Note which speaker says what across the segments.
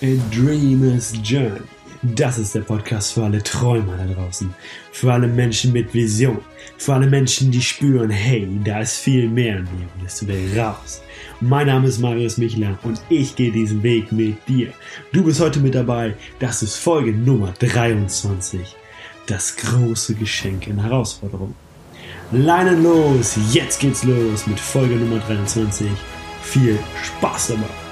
Speaker 1: A Dreamer's Journey. Das ist der Podcast für alle Träumer da draußen. Für alle Menschen mit Vision. Für alle Menschen, die spüren, hey, da ist viel mehr in mir und es will raus. Mein Name ist Marius Michler und ich gehe diesen Weg mit dir. Du bist heute mit dabei. Das ist Folge Nummer 23. Das große Geschenk in Herausforderung. Leinen los, jetzt geht's los mit Folge Nummer 23. Viel Spaß dabei.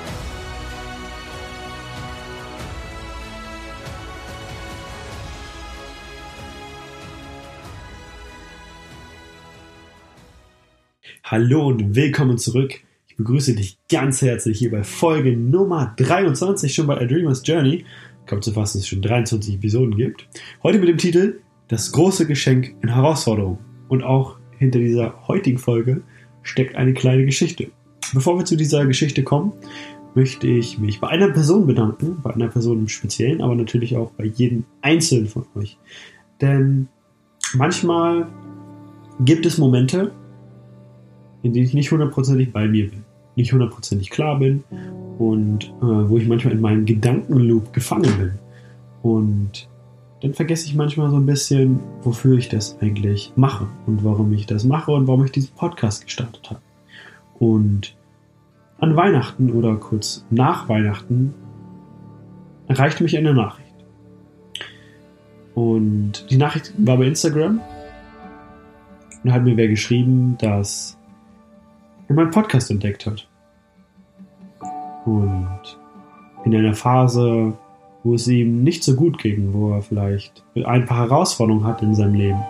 Speaker 1: Hallo und willkommen zurück. Ich begrüße dich ganz herzlich hier bei Folge Nummer 23 schon bei A Dreamer's Journey. Kommt zu fassen, dass es schon 23 Episoden gibt. Heute mit dem Titel Das große Geschenk in Herausforderung. Und auch hinter dieser heutigen Folge steckt eine kleine Geschichte. Bevor wir zu dieser Geschichte kommen, möchte ich mich bei einer Person bedanken, bei einer Person im Speziellen, aber natürlich auch bei jedem Einzelnen von euch. Denn manchmal gibt es Momente, in denen ich nicht hundertprozentig bei mir bin, nicht hundertprozentig klar bin und äh, wo ich manchmal in meinem Gedankenloop gefangen bin. Und dann vergesse ich manchmal so ein bisschen, wofür ich das eigentlich mache und warum ich das mache und warum ich diesen Podcast gestartet habe. Und an Weihnachten oder kurz nach Weihnachten erreichte mich eine Nachricht. Und die Nachricht war bei Instagram. Und hat mir wer geschrieben, dass er meinen Podcast entdeckt hat. Und in einer Phase, wo es ihm nicht so gut ging, wo er vielleicht ein paar Herausforderungen hat in seinem Leben,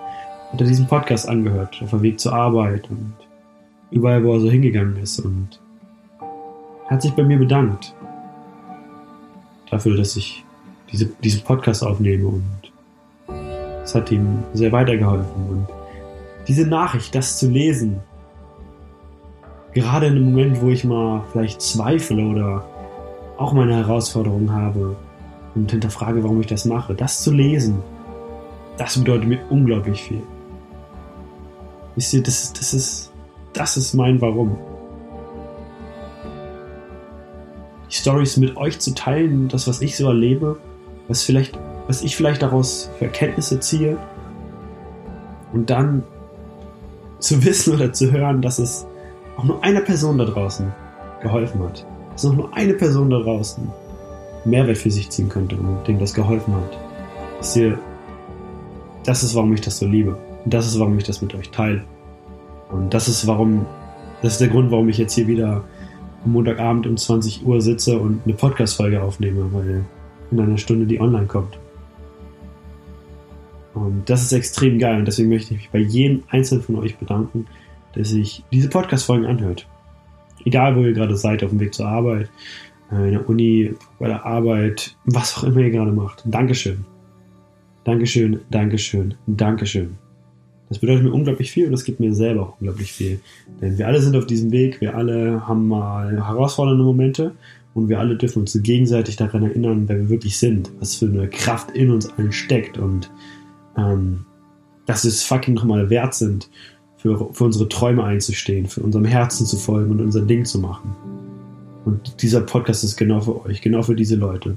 Speaker 1: hat er diesen Podcast angehört, auf dem Weg zur Arbeit und überall, wo er so hingegangen ist und hat sich bei mir bedankt dafür, dass ich diese, diesen Podcast aufnehme und es hat ihm sehr weitergeholfen und diese Nachricht, das zu lesen, gerade in einem Moment, wo ich mal vielleicht zweifle oder auch meine Herausforderungen habe und hinterfrage, warum ich das mache, das zu lesen, das bedeutet mir unglaublich viel. Wisst ihr, das, das, ist, das ist mein Warum. Die Stories mit euch zu teilen, das, was ich so erlebe, was, vielleicht, was ich vielleicht daraus für Erkenntnisse ziehe und dann zu wissen oder zu hören, dass es auch nur einer Person da draußen geholfen hat. Dass auch nur eine Person da draußen Mehrwert für sich ziehen könnte und dem das geholfen hat. Dass ihr, das ist, warum ich das so liebe. Und das ist, warum ich das mit euch teile. Und das ist, warum, das ist der Grund, warum ich jetzt hier wieder am Montagabend um 20 Uhr sitze und eine Podcast-Folge aufnehme, weil in einer Stunde die online kommt. Und das ist extrem geil und deswegen möchte ich mich bei jedem einzelnen von euch bedanken, der sich diese Podcast-Folgen anhört. Egal, wo ihr gerade seid, auf dem Weg zur Arbeit, äh, in der Uni, bei der Arbeit, was auch immer ihr gerade macht. Dankeschön. Dankeschön, Dankeschön, Dankeschön. Das bedeutet mir unglaublich viel und das gibt mir selber auch unglaublich viel. Denn wir alle sind auf diesem Weg, wir alle haben mal herausfordernde Momente und wir alle dürfen uns gegenseitig daran erinnern, wer wir wirklich sind, was für eine Kraft in uns allen steckt und ähm, dass wir es fucking nochmal wert sind, für, für unsere Träume einzustehen, für unserem Herzen zu folgen und unser Ding zu machen. Und dieser Podcast ist genau für euch, genau für diese Leute,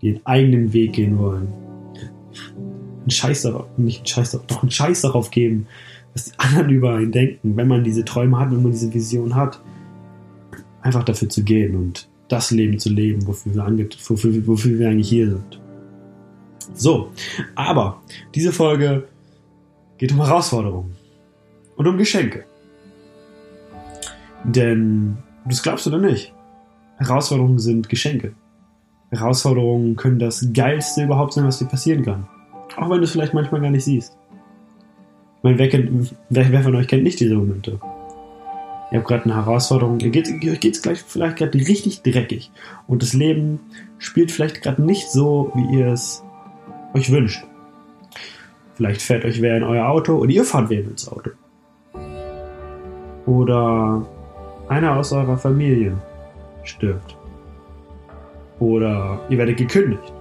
Speaker 1: die ihren eigenen Weg gehen wollen. Einen Scheiß darauf, nicht einen Scheiß darauf, doch einen Scheiß darauf geben, was die anderen über einen denken, wenn man diese Träume hat, wenn man diese Vision hat. Einfach dafür zu gehen und das Leben zu leben, wofür wir, ange wofür, wofür wir eigentlich hier sind. So, aber diese Folge geht um Herausforderungen und um Geschenke. Denn, das glaubst du oder nicht, Herausforderungen sind Geschenke. Herausforderungen können das Geilste überhaupt sein, was dir passieren kann. Auch wenn du es vielleicht manchmal gar nicht siehst. Ich meine, wer, kennt, wer, wer von euch kennt nicht diese Momente? Ihr habt gerade eine Herausforderung, ihr geht es gleich vielleicht gerade richtig dreckig. Und das Leben spielt vielleicht gerade nicht so, wie ihr es euch wünscht. Vielleicht fährt euch wer in euer Auto oder ihr fahrt wer ins Auto. Oder einer aus eurer Familie stirbt. Oder ihr werdet gekündigt.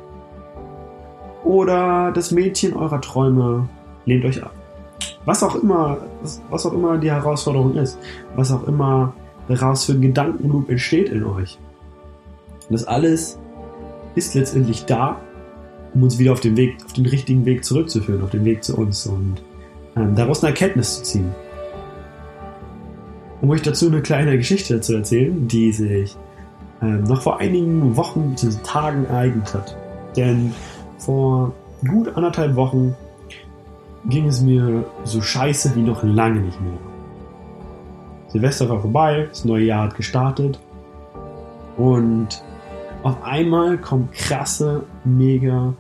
Speaker 1: Oder das Mädchen eurer Träume lehnt euch ab. Was auch immer, was auch immer die Herausforderung ist, was auch immer daraus für ein Gedankenloop entsteht in euch. Das alles ist letztendlich da, um uns wieder auf den Weg, auf den richtigen Weg zurückzuführen, auf den Weg zu uns und ähm, daraus eine Erkenntnis zu ziehen. Um euch dazu eine kleine Geschichte zu erzählen, die sich ähm, noch vor einigen Wochen bzw. Tagen ereignet hat. Denn vor gut anderthalb Wochen ging es mir so scheiße wie noch lange nicht mehr. Silvester war vorbei, das neue Jahr hat gestartet und auf einmal kommen krasse, mega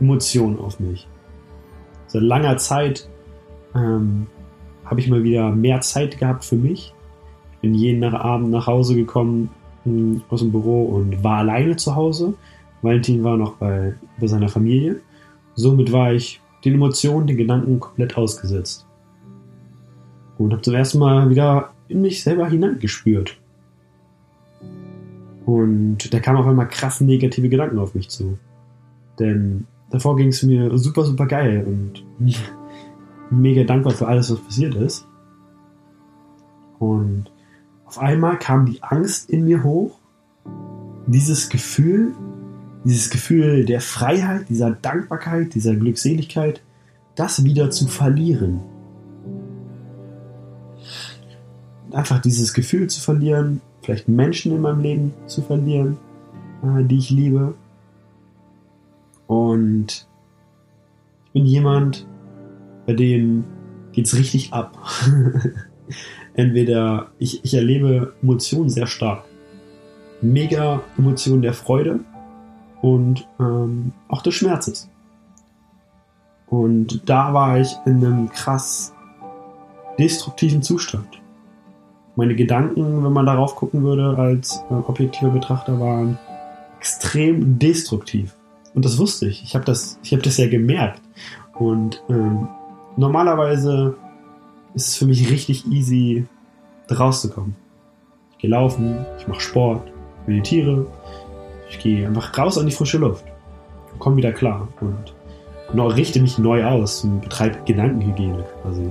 Speaker 1: Emotionen auf mich. Seit langer Zeit ähm, habe ich mal wieder mehr Zeit gehabt für mich. Bin jeden Abend nach Hause gekommen hm, aus dem Büro und war alleine zu Hause. Valentin war noch bei, bei seiner Familie. Somit war ich den Emotionen, den Gedanken komplett ausgesetzt. Und habe zum ersten Mal wieder in mich selber hineingespürt. Und da kamen auf einmal krass negative Gedanken auf mich zu. Denn davor ging es mir super, super geil und mega dankbar für alles, was passiert ist. Und auf einmal kam die Angst in mir hoch, dieses Gefühl, dieses Gefühl der Freiheit, dieser Dankbarkeit, dieser Glückseligkeit, das wieder zu verlieren. Einfach dieses Gefühl zu verlieren, vielleicht Menschen in meinem Leben zu verlieren, äh, die ich liebe. Und ich bin jemand, bei dem geht's richtig ab. Entweder ich, ich erlebe Emotionen sehr stark. Mega Emotionen der Freude und ähm, auch des Schmerzes. Und da war ich in einem krass destruktiven Zustand. Meine Gedanken, wenn man darauf gucken würde, als äh, objektiver Betrachter, waren extrem destruktiv. Und das wusste ich. Ich habe das, ich hab das ja gemerkt. Und ähm, normalerweise ist es für mich richtig easy, rauszukommen. Ich gehe laufen, ich mache Sport, meditiere, ich gehe einfach raus an die frische Luft und komme wieder klar und richte mich neu aus und betreibe Gedankenhygiene quasi.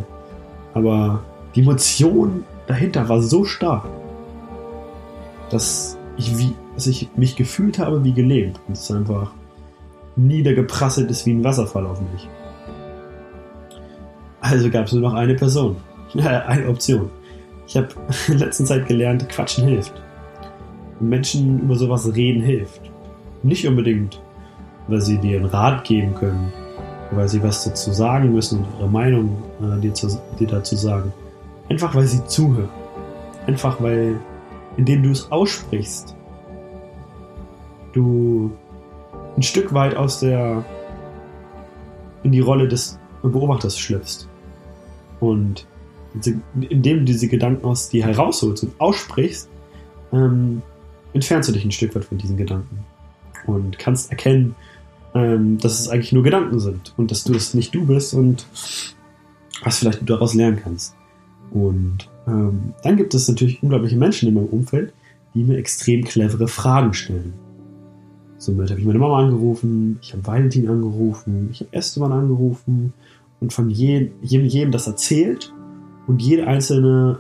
Speaker 1: Aber die Emotion dahinter war so stark, dass ich, wie, dass ich mich gefühlt habe wie gelebt und es einfach niedergeprasselt ist wie ein Wasserfall auf mich. Also gab es nur noch eine Person, eine Option. Ich habe in letzter Zeit gelernt, Quatschen hilft. Menschen über sowas reden hilft. Nicht unbedingt, weil sie dir einen Rat geben können, weil sie was dazu sagen müssen und ihre Meinung äh, dir, zu, dir dazu sagen. Einfach weil sie zuhören. Einfach weil, indem du es aussprichst, du ein Stück weit aus der in die Rolle des Beobachters schlüpfst. Und indem du diese Gedanken aus dir herausholst und aussprichst, ähm, entfernst du dich ein Stück weit von diesen Gedanken und kannst erkennen, ähm, dass es eigentlich nur Gedanken sind und dass du es nicht du bist und was vielleicht du daraus lernen kannst. Und ähm, dann gibt es natürlich unglaubliche Menschen in meinem Umfeld, die mir extrem clevere Fragen stellen. Somit habe ich meine Mama angerufen, ich habe Valentin angerufen, ich habe Esteban angerufen und von jedem, jedem, jedem das erzählt und jede einzelne,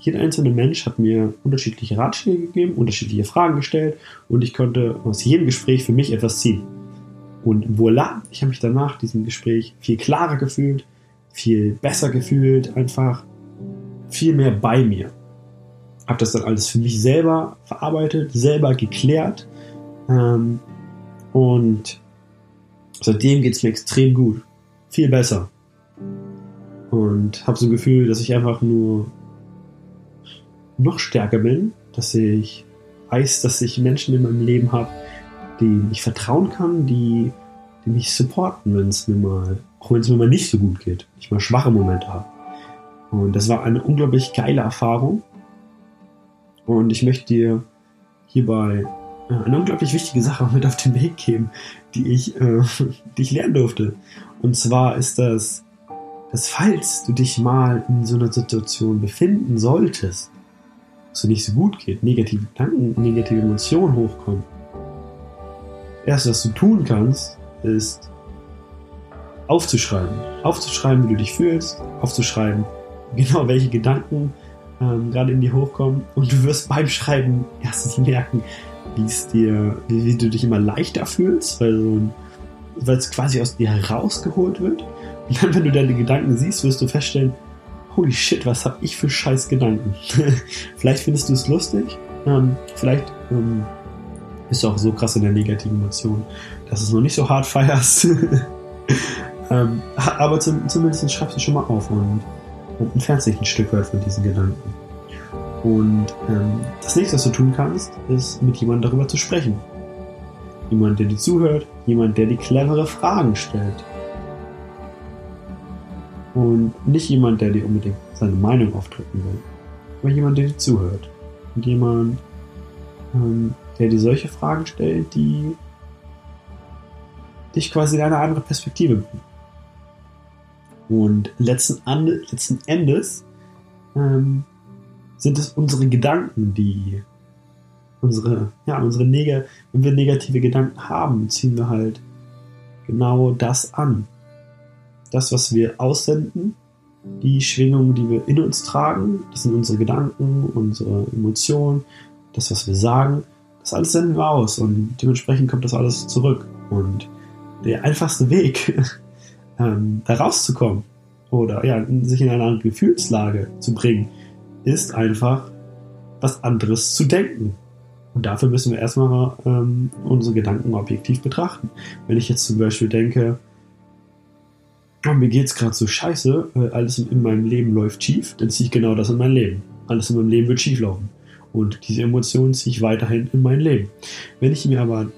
Speaker 1: jeder einzelne Mensch hat mir unterschiedliche Ratschläge gegeben, unterschiedliche Fragen gestellt und ich konnte aus jedem Gespräch für mich etwas ziehen. Und voilà, ich habe mich danach diesem Gespräch viel klarer gefühlt, viel besser gefühlt, einfach viel mehr bei mir. Habe das dann alles für mich selber verarbeitet, selber geklärt ähm, und seitdem geht es mir extrem gut. Viel besser und habe so ein Gefühl, dass ich einfach nur noch stärker bin, dass ich weiß, dass ich Menschen in meinem Leben habe, denen ich vertrauen kann, die, die mich supporten, wenn es mir mal, auch wenn es mir mal nicht so gut geht, ich mal schwache Momente habe. Und das war eine unglaublich geile Erfahrung. Und ich möchte dir hierbei äh, eine unglaublich wichtige Sache mit auf den Weg geben, die ich, äh, die ich lernen durfte. Und zwar ist das dass falls du dich mal in so einer Situation befinden solltest, was dir nicht so gut geht, negative Gedanken, negative Emotionen hochkommen, erst was du tun kannst, ist aufzuschreiben. Aufzuschreiben, wie du dich fühlst, aufzuschreiben, genau welche Gedanken ähm, gerade in dir hochkommen und du wirst beim Schreiben erstens merken, wie es dir, wie, wie, du dich immer leichter fühlst, weil so weil es quasi aus dir herausgeholt wird. Und dann, wenn du deine Gedanken siehst, wirst du feststellen, holy shit, was habe ich für scheiß Gedanken. vielleicht findest du es lustig, ähm, vielleicht ähm, bist du auch so krass in der negativen Emotion, dass du es noch nicht so hart feierst. ähm, aber zum, zumindest schreibst du schon mal auf und, und entfernst dich ein Stück weit von diesen Gedanken. Und ähm, das nächste, was du tun kannst, ist mit jemandem darüber zu sprechen. Jemand, der dir zuhört, jemand, der dir clevere Fragen stellt. Und nicht jemand, der dir unbedingt seine Meinung aufdrücken will, aber jemand, der dir zuhört. Und jemand, ähm, der dir solche Fragen stellt, die dich quasi in eine andere Perspektive bringen. Und letzten, letzten Endes ähm, sind es unsere Gedanken, die unsere, ja, unsere Neg wenn wir negative Gedanken haben, ziehen wir halt genau das an. Das, was wir aussenden, die Schwingungen, die wir in uns tragen, das sind unsere Gedanken, unsere Emotionen, das, was wir sagen, das alles senden wir aus und dementsprechend kommt das alles zurück. Und der einfachste Weg, ähm, da rauszukommen oder ja, sich in eine andere Gefühlslage zu bringen, ist einfach was anderes zu denken. Und dafür müssen wir erstmal ähm, unsere Gedanken objektiv betrachten. Wenn ich jetzt zum Beispiel denke, oh, mir es gerade so scheiße, alles in meinem Leben läuft schief, dann ziehe ich genau das in mein Leben. Alles in meinem Leben wird schief laufen. Und diese Emotionen ziehe ich weiterhin in mein Leben. Wenn ich mir aber,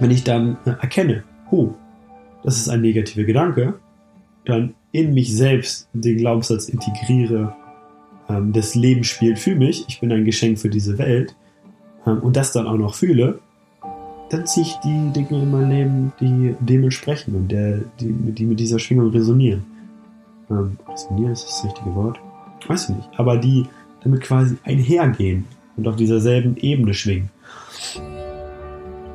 Speaker 1: wenn ich dann äh, erkenne, oh, das ist ein negativer Gedanke, dann in mich selbst den Glaubenssatz integriere, ähm, das Leben spielt für mich, ich bin ein Geschenk für diese Welt und das dann auch noch fühle, dann ziehe ich die Dinge in mein Leben, die dementsprechend und der, die, die mit dieser Schwingung resonieren. Ähm, resonieren ist das, das richtige Wort? Weiß ich nicht. Aber die damit quasi einhergehen und auf dieser selben Ebene schwingen.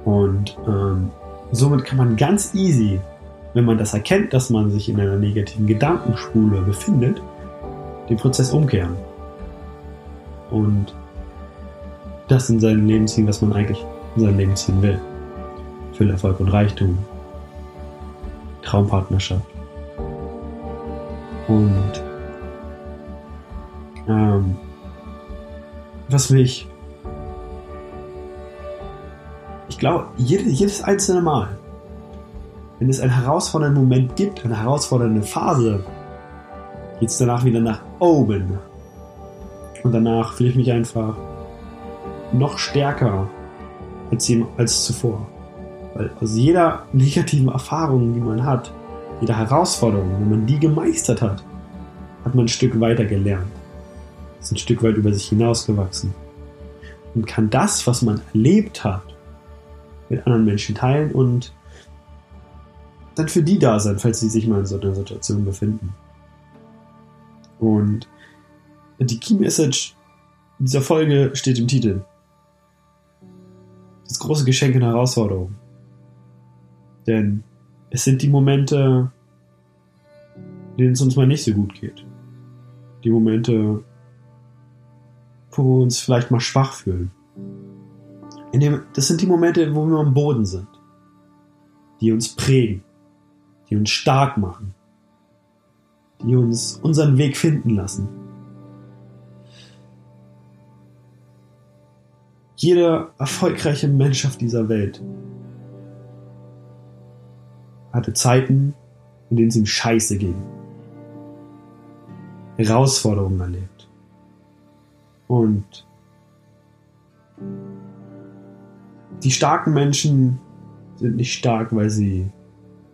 Speaker 1: Und ähm, somit kann man ganz easy, wenn man das erkennt, dass man sich in einer negativen Gedankenspule befindet, den Prozess umkehren. Und das in sein Leben ziehen, was man eigentlich in sein Leben ziehen will. Für Erfolg und Reichtum. Traumpartnerschaft. Und ähm, was mich ich glaube, jedes, jedes einzelne Mal, wenn es einen herausfordernden Moment gibt, eine herausfordernde Phase, geht es danach wieder nach oben. Und danach fühle ich mich einfach noch stärker als, als zuvor. Weil aus jeder negativen Erfahrung, die man hat, jeder Herausforderung, wenn man die gemeistert hat, hat man ein Stück weiter gelernt. Ist ein Stück weit über sich hinausgewachsen. Und kann das, was man erlebt hat, mit anderen Menschen teilen und dann für die da sein, falls sie sich mal in so einer Situation befinden. Und die Key Message dieser Folge steht im Titel. Das große Geschenk und Herausforderung. Denn es sind die Momente, in denen es uns mal nicht so gut geht. Die Momente, wo wir uns vielleicht mal schwach fühlen. Dem, das sind die Momente, wo wir am Boden sind. Die uns prägen. Die uns stark machen die uns unseren Weg finden lassen. Jeder erfolgreiche Mensch auf dieser Welt hatte Zeiten, in denen es ihm scheiße ging. Herausforderungen erlebt. Und die starken Menschen sind nicht stark, weil sie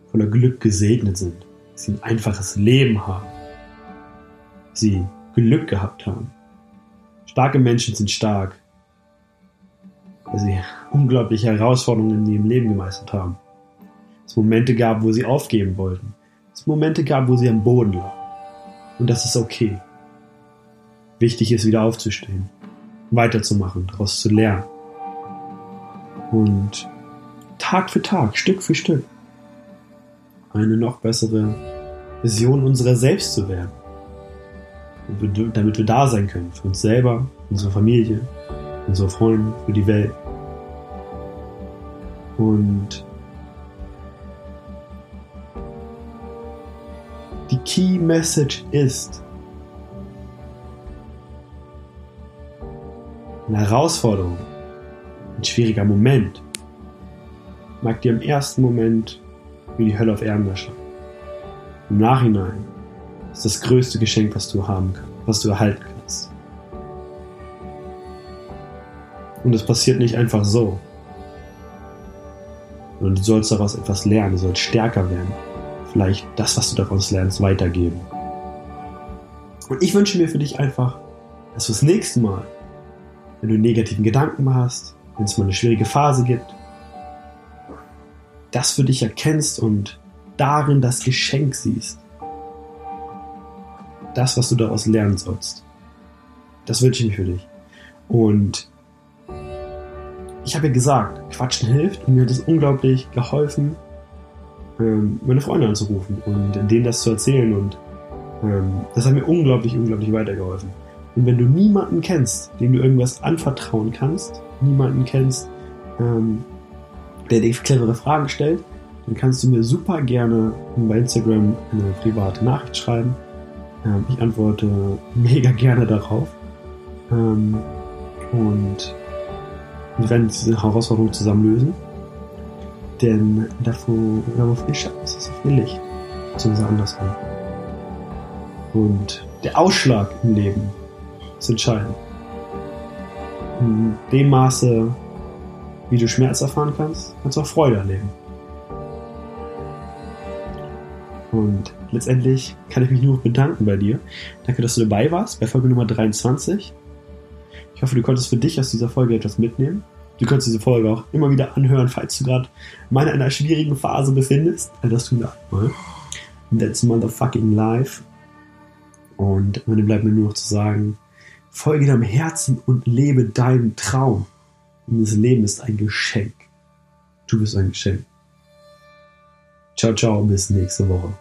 Speaker 1: voller Glück gesegnet sind sie ein einfaches Leben haben, sie Glück gehabt haben. Starke Menschen sind stark, weil sie unglaubliche Herausforderungen in ihrem Leben gemeistert haben. Es Momente gab, wo sie aufgeben wollten. Es Momente gab, wo sie am Boden lagen. Und das ist okay. Wichtig ist, wieder aufzustehen, weiterzumachen, daraus zu lernen. Und Tag für Tag, Stück für Stück eine noch bessere Vision unserer selbst zu werden. damit wir da sein können. Für uns selber, unsere Familie, unsere Freunde, für die Welt. Und die Key Message ist, eine Herausforderung, ein schwieriger Moment, mag dir im ersten Moment wie die Hölle auf Erden erscheinen. Im Nachhinein ist das größte Geschenk, was du haben kannst, was du erhalten kannst. Und es passiert nicht einfach so. Und du sollst daraus etwas lernen, du sollst stärker werden. Vielleicht das, was du daraus lernst, weitergeben. Und ich wünsche mir für dich einfach, dass du das nächste Mal, wenn du negativen Gedanken hast, wenn es mal eine schwierige Phase gibt, das für dich erkennst und darin das Geschenk siehst. Das, was du daraus lernen sollst. Das wünsche ich mir für dich. Und ich habe ja gesagt, Quatschen hilft und mir hat es unglaublich geholfen, ähm, meine Freunde anzurufen und denen das zu erzählen und ähm, das hat mir unglaublich, unglaublich weitergeholfen. Und wenn du niemanden kennst, dem du irgendwas anvertrauen kannst, niemanden kennst, ähm, der dir clevere Fragen stellt, dann kannst du mir super gerne bei Instagram eine private Nachricht schreiben. Ich antworte mega gerne darauf. Und wir werden diese Herausforderung zusammen lösen. Denn davor, darauf wir schaffen, ist es auf viel Licht. Beziehungsweise andersrum. Und der Ausschlag im Leben ist entscheidend. In dem Maße, wie du Schmerz erfahren kannst, kannst du auch Freude erleben. Und letztendlich kann ich mich nur bedanken bei dir. Danke, dass du dabei warst bei Folge Nummer 23. Ich hoffe, du konntest für dich aus dieser Folge etwas mitnehmen. Du kannst diese Folge auch immer wieder anhören, falls du gerade mal in einer schwierigen Phase befindest. Das tun wir einmal. That's motherfucking life. Und Ende bleibt mir nur noch zu sagen, folge deinem Herzen und lebe deinen Traum. Und das Leben ist ein Geschenk. Du bist ein Geschenk. Ciao, ciao, bis nächste Woche.